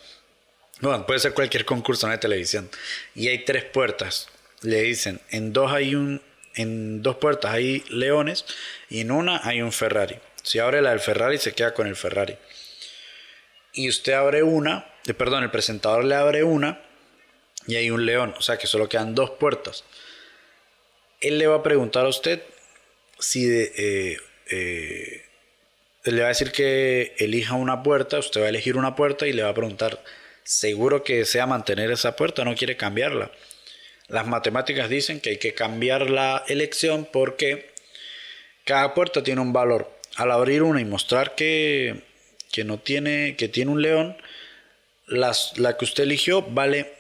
bueno, puede ser cualquier concurso de televisión, y hay tres puertas, le dicen, en dos hay un, en dos puertas hay leones y en una hay un Ferrari. Si abre la del Ferrari, se queda con el Ferrari. Y usted abre una, perdón, el presentador le abre una y hay un león, o sea que solo quedan dos puertas. Él le va a preguntar a usted si eh, eh, le va a decir que elija una puerta, usted va a elegir una puerta y le va a preguntar, ¿seguro que desea mantener esa puerta? ¿No quiere cambiarla? Las matemáticas dicen que hay que cambiar la elección porque cada puerta tiene un valor. Al abrir una y mostrar que, que no tiene, que tiene un león, la que usted eligió vale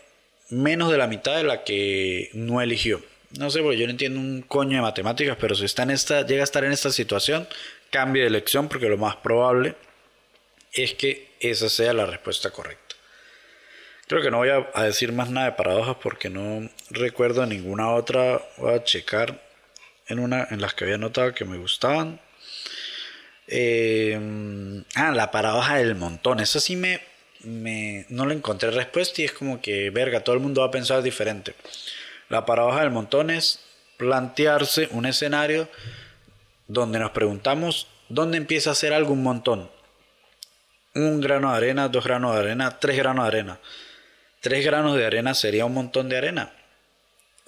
menos de la mitad de la que no eligió. No sé, porque yo no entiendo un coño de matemáticas, pero si está en esta, llega a estar en esta situación, cambie de elección porque lo más probable es que esa sea la respuesta correcta. Creo que no voy a, decir más nada de paradojas porque no recuerdo ninguna otra. Voy a checar en una en las que había notado que me gustaban. Eh, ah, la paradoja del montón. Eso sí me no le encontré respuesta y es como que, verga, todo el mundo va a pensar diferente. La paradoja del montón es plantearse un escenario donde nos preguntamos dónde empieza a ser algo un montón. Un grano de arena, dos granos de arena, tres granos de arena. Tres granos de arena sería un montón de arena.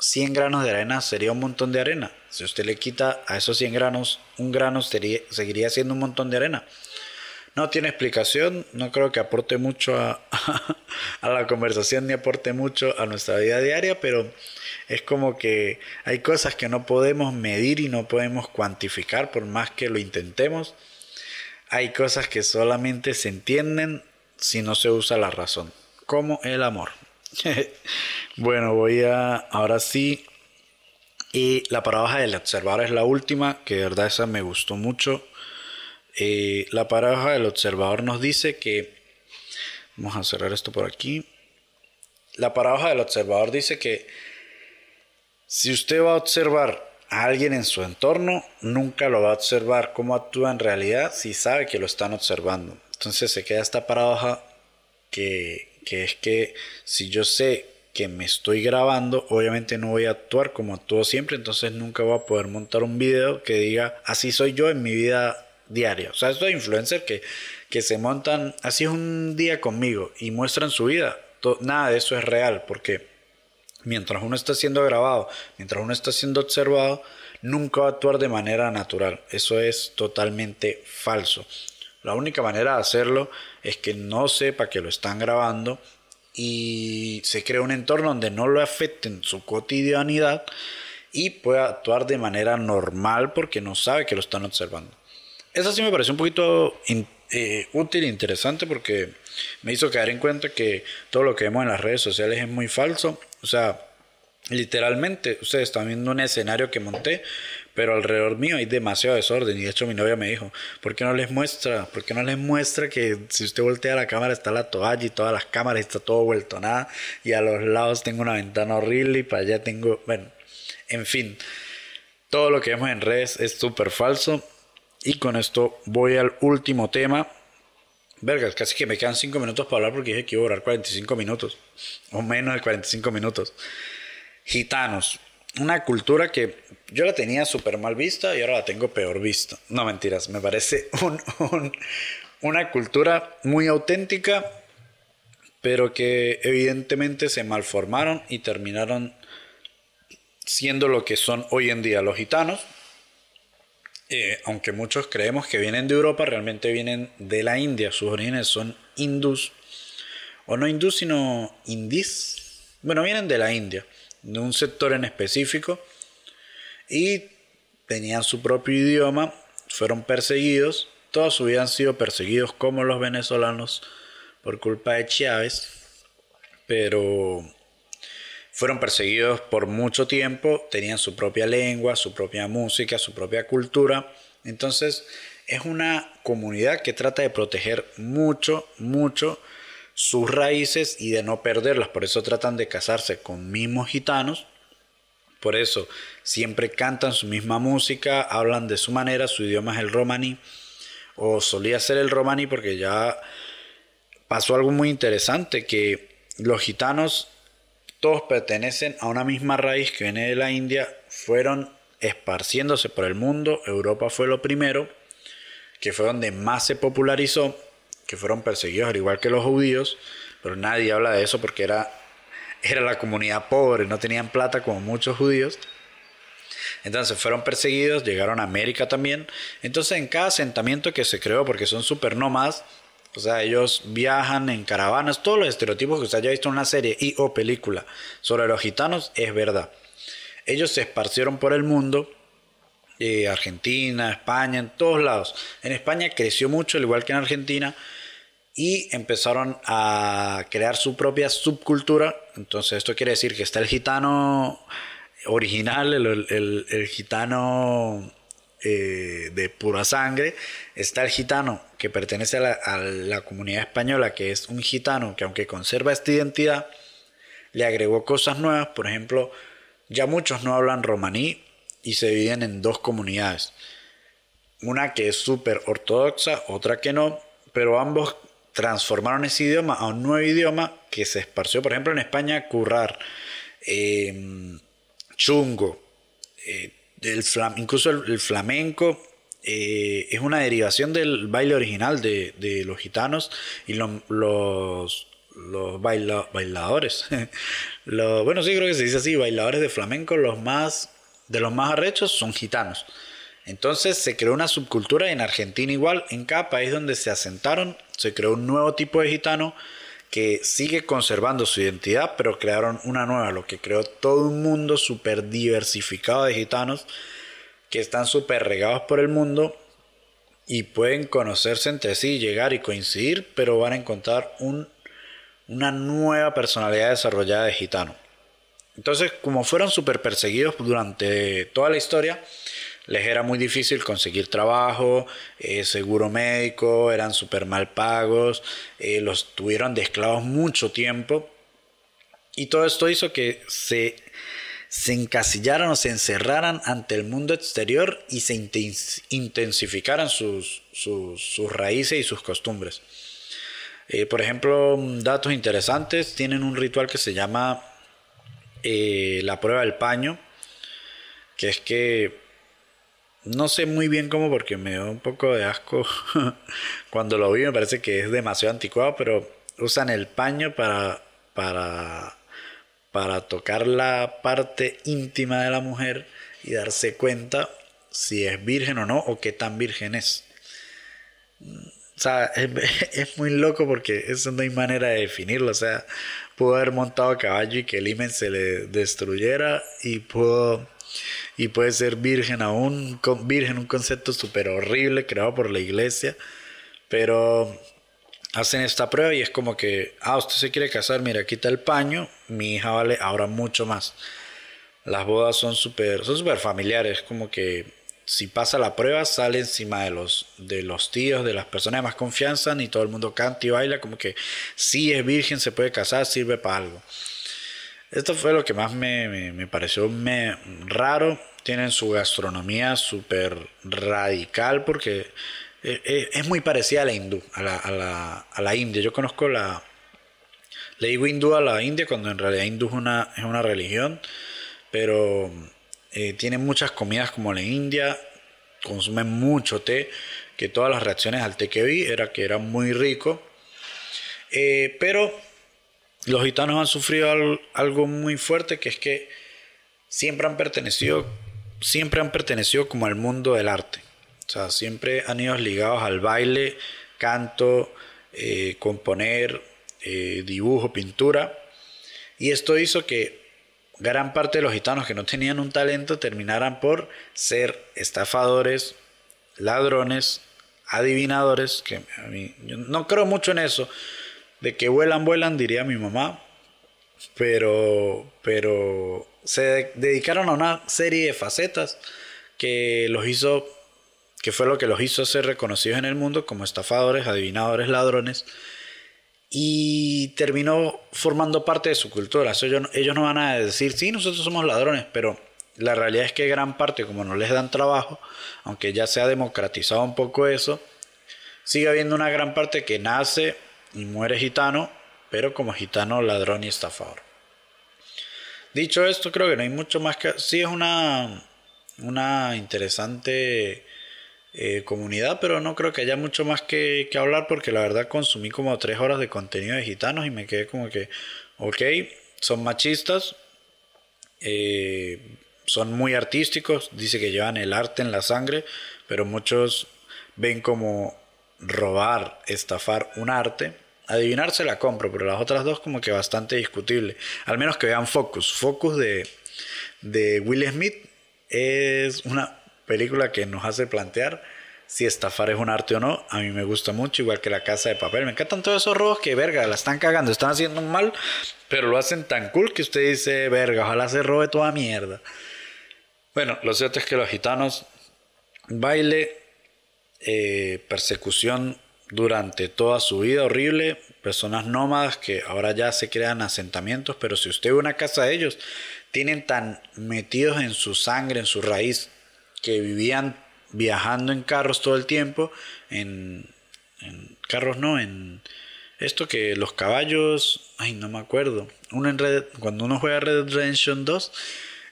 100 granos de arena sería un montón de arena. Si usted le quita a esos 100 granos, un grano seguiría siendo un montón de arena. No tiene explicación, no creo que aporte mucho <laughs> a, la conversación ni aporte mucho a nuestra vida diaria, pero es como que hay cosas que no podemos medir y no podemos cuantificar por más que lo intentemos. Hay cosas que solamente se entienden si no se usa la razón, como el amor. <laughs> bueno, voy a ahora sí. Y la paradoja del observar es la última, que de verdad esa me gustó mucho. Eh, la paradoja del observador nos dice que, vamos a cerrar esto por aquí, la paradoja del observador dice que si usted va a observar a alguien en su entorno, nunca lo va a observar cómo actúa en realidad si sabe que lo están observando. Entonces se queda esta paradoja que, que es que si yo sé que me estoy grabando, obviamente no voy a actuar como actúo siempre, entonces nunca voy a poder montar un video que diga así soy yo en mi vida diaria. O sea, estos influencers que, que se montan, así es un día conmigo y muestran su vida. nada de eso es real porque mientras uno está siendo grabado, mientras uno está siendo observado, nunca va a actuar de manera natural. Eso es totalmente falso. La única manera de hacerlo es que no sepa que lo están grabando y se crea un entorno donde no lo afecten su cotidianidad y pueda actuar de manera normal porque no sabe que lo están observando. Esa sí me pareció un poquito eh, útil e interesante porque me hizo caer en cuenta que todo lo que vemos en las redes sociales es muy falso. O sea, literalmente, ustedes están viendo un escenario que monté, pero alrededor mío hay demasiado desorden y de hecho mi novia me dijo, ¿por qué no les muestra? ¿Por qué no les muestra que si usted voltea la cámara está la toalla y todas las cámaras está todo vuelto nada y a los lados tengo una ventana horrible y para allá tengo, bueno, en fin, todo lo que vemos en redes es súper falso y con esto voy al último tema. Vergas, casi que me quedan 5 minutos para hablar porque dije que iba a durar 45 minutos o menos de 45 minutos. Gitanos una cultura que yo la tenía súper mal vista y ahora la tengo peor vista. No mentiras, me parece <laughs> una cultura muy auténtica, pero que evidentemente se malformaron y terminaron siendo lo que son hoy en día los gitanos. Eh, aunque muchos creemos que vienen de Europa, realmente vienen de la India. Sus orígenes son hindús. O no hindús, sino indís. Bueno, vienen de la India de un sector en específico y tenían su propio idioma, fueron perseguidos, toda su vida han sido perseguidos como los venezolanos por culpa de Chávez, pero fueron perseguidos por mucho tiempo, tenían su propia lengua, su propia música, su propia cultura, entonces es una comunidad que trata de proteger mucho, mucho sus raíces y de no perderlas. Por eso tratan de casarse con mismos gitanos. Por eso siempre cantan su misma música, hablan de su manera, su idioma es el romaní. O solía ser el romaní porque ya pasó algo muy interesante, que los gitanos todos pertenecen a una misma raíz que viene de la India, fueron esparciéndose por el mundo, Europa fue lo primero, que fue donde más se popularizó, que fueron perseguidos al igual que los judíos, pero nadie habla de eso porque era, era la comunidad pobre, no tenían plata como muchos judíos. Entonces fueron perseguidos, llegaron a América también. Entonces en cada asentamiento que se creó, porque son super nómadas, o sea, ellos viajan en caravanas, todos los estereotipos que usted haya visto en una serie y o película sobre los gitanos es verdad. Ellos se esparcieron por el mundo eh, Argentina, España, en todos lados. En España creció mucho, al igual que en Argentina, y empezaron a crear su propia subcultura. Entonces esto quiere decir que está el gitano original, el, gitano eh, de pura sangre, está el gitano que pertenece a la, a la comunidad española, que es un gitano que aunque conserva esta identidad, le agregó cosas nuevas, por ejemplo, ya muchos no hablan romaní y se dividen en dos comunidades. Una que es súper ortodoxa, otra que no, pero ambos transformaron ese idioma a un nuevo idioma que se esparció, por ejemplo, en España, currar, em, chungo, eh, incluso el, flamenco eh, es una derivación del baile original de, los gitanos y los, los bailadores, <laughs> bueno, sí creo que se dice así, bailadores de flamenco, los más, de los más arrechos son gitanos. Entonces se creó una subcultura en Argentina igual, en cada país donde se asentaron, se creó un nuevo tipo de gitano que sigue conservando su identidad, pero crearon una nueva, lo que creó todo un mundo súper diversificado de gitanos que están súper regados por el mundo y pueden conocerse entre sí, llegar y coincidir, pero van a encontrar un, una nueva personalidad desarrollada de gitano. Entonces, como fueron súper perseguidos durante toda la historia, les era muy difícil conseguir trabajo, eh, seguro médico, eran súper mal pagos, eh, los tuvieron de esclavos mucho tiempo. Y todo esto hizo que se, se encasillaran o se encerraran ante el mundo exterior y se intensificaran sus, sus, raíces y sus costumbres. Eh, por ejemplo, datos interesantes, tienen un ritual que se llama la prueba del paño, que es que no sé muy bien cómo porque me dio un poco de asco <laughs> cuando lo vi, me parece que es demasiado anticuado, pero usan el paño para, para, para tocar la parte íntima de la mujer y darse cuenta si es virgen o no o qué tan virgen es. O sea, <laughs> es, es, muy loco porque eso no hay manera de definirlo. O sea, pudo haber montado a caballo y que el imen se le destruyera y pudo y puede ser virgen aún, virgen, un concepto súper horrible creado por la iglesia, pero hacen esta prueba y es como que, ah, usted se quiere casar, mira, quita el paño, mi hija vale ahora mucho más. las bodas son súper son super familiares, como que si pasa la prueba sale encima de los, de los tíos, de las personas de más confianza, y todo el mundo canta y baila, como que si es virgen, se puede casar, sirve para algo. Esto fue lo que más me, pareció me, raro. Tienen su gastronomía súper radical porque eh, eh, es muy parecida a la hindú, a la, a la, a la India. Yo conozco la... Le digo hindú a la India cuando en realidad hindú es una, es una religión, pero eh, tienen muchas comidas como la India, consumen mucho té, que todas las reacciones al té que vi era que era muy rico. Eh, pero los gitanos han sufrido algo muy fuerte, que es que siempre han pertenecido, siempre han pertenecido como al mundo del arte. O sea, siempre han ido ligados al baile, canto, eh, componer, dibujo, pintura. Y esto hizo que gran parte de los gitanos que no tenían un talento terminaran por ser estafadores, ladrones, adivinadores, que a mí no creo mucho en eso, de que vuelan, vuelan, diría mi mamá, pero, pero se dedicaron a una serie de facetas que los hizo, que fue lo que los hizo ser reconocidos en el mundo como estafadores, adivinadores, ladrones, y terminó formando parte de su cultura. ellos, no van a decir, sí, nosotros somos ladrones, pero la realidad es que gran parte, como no les dan trabajo, aunque ya se ha democratizado un poco eso, sigue habiendo una gran parte que nace y muere gitano, pero como gitano, ladrón y estafador. Dicho esto, creo que no hay mucho más que... Sí es una, una interesante eh, comunidad, pero no creo que haya mucho más que, hablar porque la verdad consumí como tres horas de contenido de gitanos y me quedé como que, ok, son machistas, eh, son muy artísticos, dice que llevan el arte en la sangre, pero muchos ven como robar, estafar un arte. Adivinarse la compro, pero las otras dos como que bastante discutible. Al menos que vean Focus. Focus de, de Will Smith es una película que nos hace plantear si estafar es un arte o no. A mí me gusta mucho, igual que La Casa de Papel. Me encantan todos esos robos que, verga, la están cagando, están haciendo mal, pero lo hacen tan cool que usted dice, verga, ojalá se robe toda mierda. Bueno, lo cierto es que los gitanos, baile, eh, persecución durante toda su vida horrible, personas nómadas que ahora ya se crean asentamientos, pero si usted ve una casa de ellos, tienen tan metidos en su sangre, en su raíz, que vivían viajando en carros todo el tiempo, en, carros no, en esto que los caballos, ay no me acuerdo, uno en Red, cuando uno juega Red Redemption 2,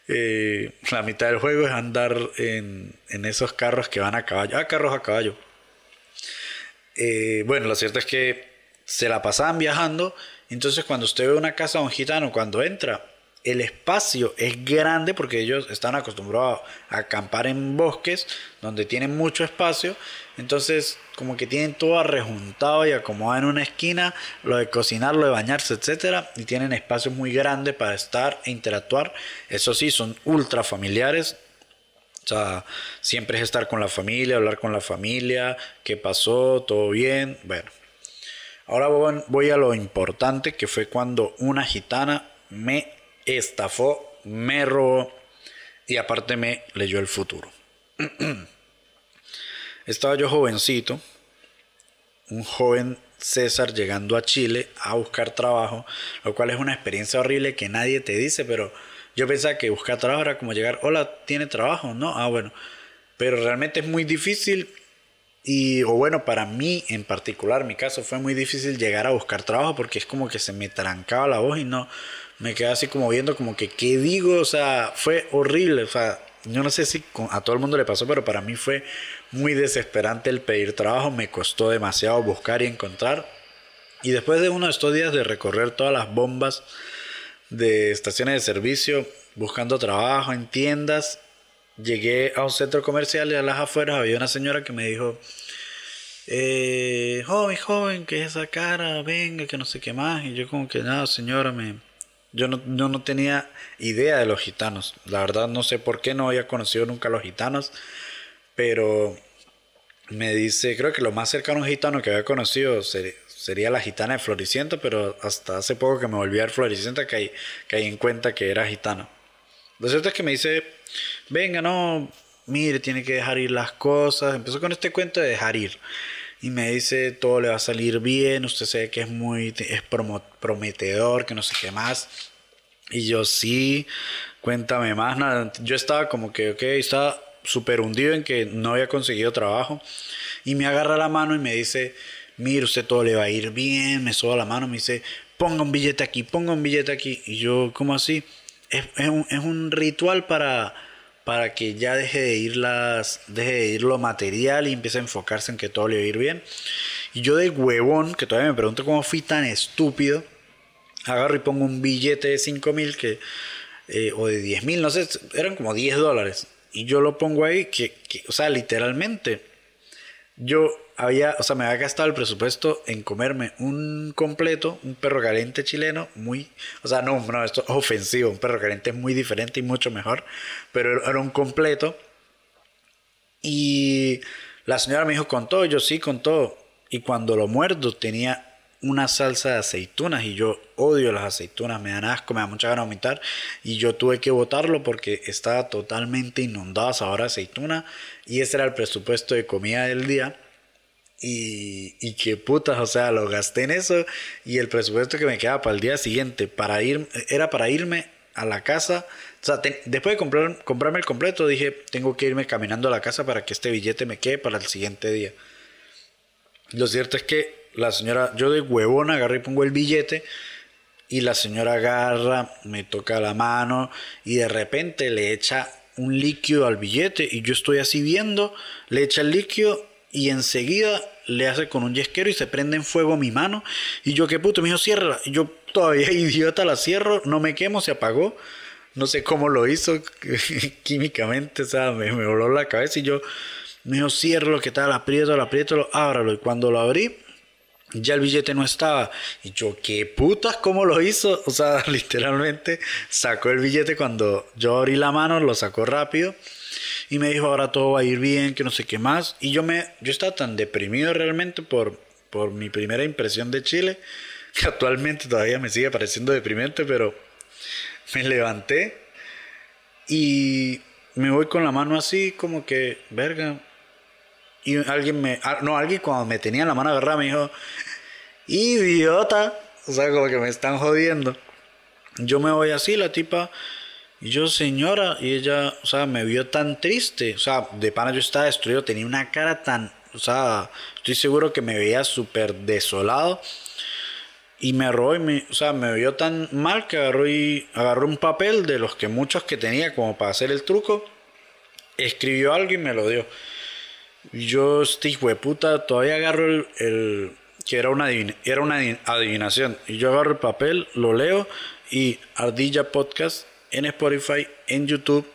eh, la mitad del juego es andar en, esos carros que van a caballo, ah, carros a caballo. Eh, bueno, lo cierto es que se la pasaban viajando, entonces cuando usted ve una casa de un gitano, cuando entra, el espacio es grande porque ellos están acostumbrados a acampar en bosques donde tienen mucho espacio. Entonces, como que tienen todo arrejuntado y acomodado en una esquina, lo de cocinar, lo de bañarse, etcétera, y tienen espacios muy grandes para estar e interactuar. Eso sí, son ultra familiares. O sea, siempre es estar con la familia, hablar con la familia, qué pasó, todo bien. Bueno, ahora voy a lo importante que fue cuando una gitana me estafó, me robó y aparte me leyó el futuro. <clears throat> Estaba yo jovencito, un joven César llegando a Chile a buscar trabajo, lo cual es una experiencia horrible que nadie te dice, pero yo pensaba que buscar trabajo era como llegar, hola, ¿tiene trabajo? No, ah, bueno, pero realmente es muy difícil y, o bueno, para mí en particular, mi caso fue muy difícil llegar a buscar trabajo porque es como que se me trancaba la voz y no, me quedé así como viendo como que qué digo, o sea, fue horrible, o sea, yo no sé si a todo el mundo le pasó, pero para mí fue muy desesperante el pedir trabajo, me costó demasiado buscar y encontrar. Y después de uno de estos días de recorrer todas las bombas de estaciones de servicio, buscando trabajo en tiendas, llegué a un centro comercial y a las afueras había una señora que me dijo, eh, joven, joven, que es esa cara, venga, que no sé qué más. Y yo como que nada, señora, me, yo no, tenía idea de los gitanos. La verdad no sé por qué no había conocido nunca a los gitanos. Pero me dice, creo que lo más cercano a un gitano que había conocido sería, la gitana de Floricienta, pero hasta hace poco que me volví a ver Floricienta que hay en cuenta que era gitano. Lo cierto es que me dice, venga, no, mire, tiene que dejar ir las cosas. Empezó con este cuento de dejar ir. Y me dice, todo le va a salir bien, usted sabe que es muy, es prometedor, que no sé qué más. Y yo sí, cuéntame más. Nada. Yo estaba como que, ok, estaba súper hundido en que no había conseguido trabajo. Y me agarra la mano y me dice, mire, usted todo le va a ir bien. Me soba la mano, me dice, ponga un billete aquí, ponga un billete aquí. Y yo, ¿cómo así? Es, es, un, ritual para para que ya deje de ir las deje de ir lo material y empiece a enfocarse en que todo le va a ir bien. Y yo de huevón, que todavía me pregunto cómo fui tan estúpido, agarro y pongo un billete de 5 mil que, eh, o de 10 mil, no sé, eran como 10 dólares. Y yo lo pongo ahí, que, que, o sea, literalmente, yo había, o sea, me había gastado el presupuesto en comerme un completo, un perro caliente chileno, muy, o sea, no, no, esto es ofensivo, un perro caliente es muy diferente y mucho mejor, pero era un completo. Y la señora me dijo, con todo, yo sí, con todo. Y cuando lo muerdo tenía una salsa de aceitunas y yo odio las aceitunas, me dan asco, me da mucha ganas de vomitar y yo tuve que botarlo porque estaba totalmente inundada sabor a aceituna y ese era el presupuesto de comida del día y, y qué putas, o sea, lo gasté en eso y el presupuesto que me quedaba para el día siguiente para ir, era para irme a la casa. O sea, después de comprar, comprarme el completo, dije, tengo que irme caminando a la casa para que este billete me quede para el siguiente día. Lo cierto es que la señora, yo de huevón agarré y pongo el billete y la señora agarra, me toca la mano y de repente le echa un líquido al billete y yo estoy así viendo, le echa el líquido y enseguida le hace con un yesquero y se prende en fuego mi mano. Y yo, qué puto, me dijo, cierra. Yo todavía <laughs> idiota la cierro, no me quemo, se apagó. No sé cómo lo hizo <laughs> químicamente, o sea, me, me, voló la cabeza y yo me dijo, cierro, ¿qué tal? Aprieto, lo aprieto, lo, ábralo. Y cuando lo abrí, ya el billete no estaba. Y yo, ¿qué putas? ¿Cómo lo hizo? O sea, <laughs> literalmente sacó el billete cuando yo abrí la mano, lo sacó rápido y me dijo ahora todo va a ir bien, que no sé qué más. Y yo me, yo estaba tan deprimido realmente por, por mi primera impresión de Chile, que actualmente todavía me sigue pareciendo deprimente, pero me levanté y me voy con la mano así como que, verga. Y alguien me, ah, no, alguien cuando me tenía la mano agarrada me dijo, idiota. O sea, como que me están jodiendo. Yo me voy así, la tipa y yo, señora, y ella, o sea, me vio tan triste. O sea, de pana yo estaba destruido, tenía una cara tan, o sea, estoy seguro que me veía súper desolado. Y me agarró y me, o sea, me vio tan mal que agarró y agarró un papel de los que muchos que tenía como para hacer el truco. Escribió algo y me lo dio. Yo, este hijo puta, todavía agarro el, el que era una, era una adivinación. Y yo agarro el papel, lo leo y Ardilla Podcast en Spotify, en YouTube,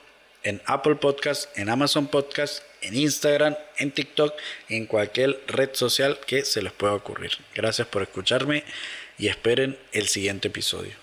en Apple Podcast, en Amazon Podcast, en Instagram, en TikTok, en cualquier red social que se les pueda ocurrir. Gracias por escucharme y esperen el siguiente episodio.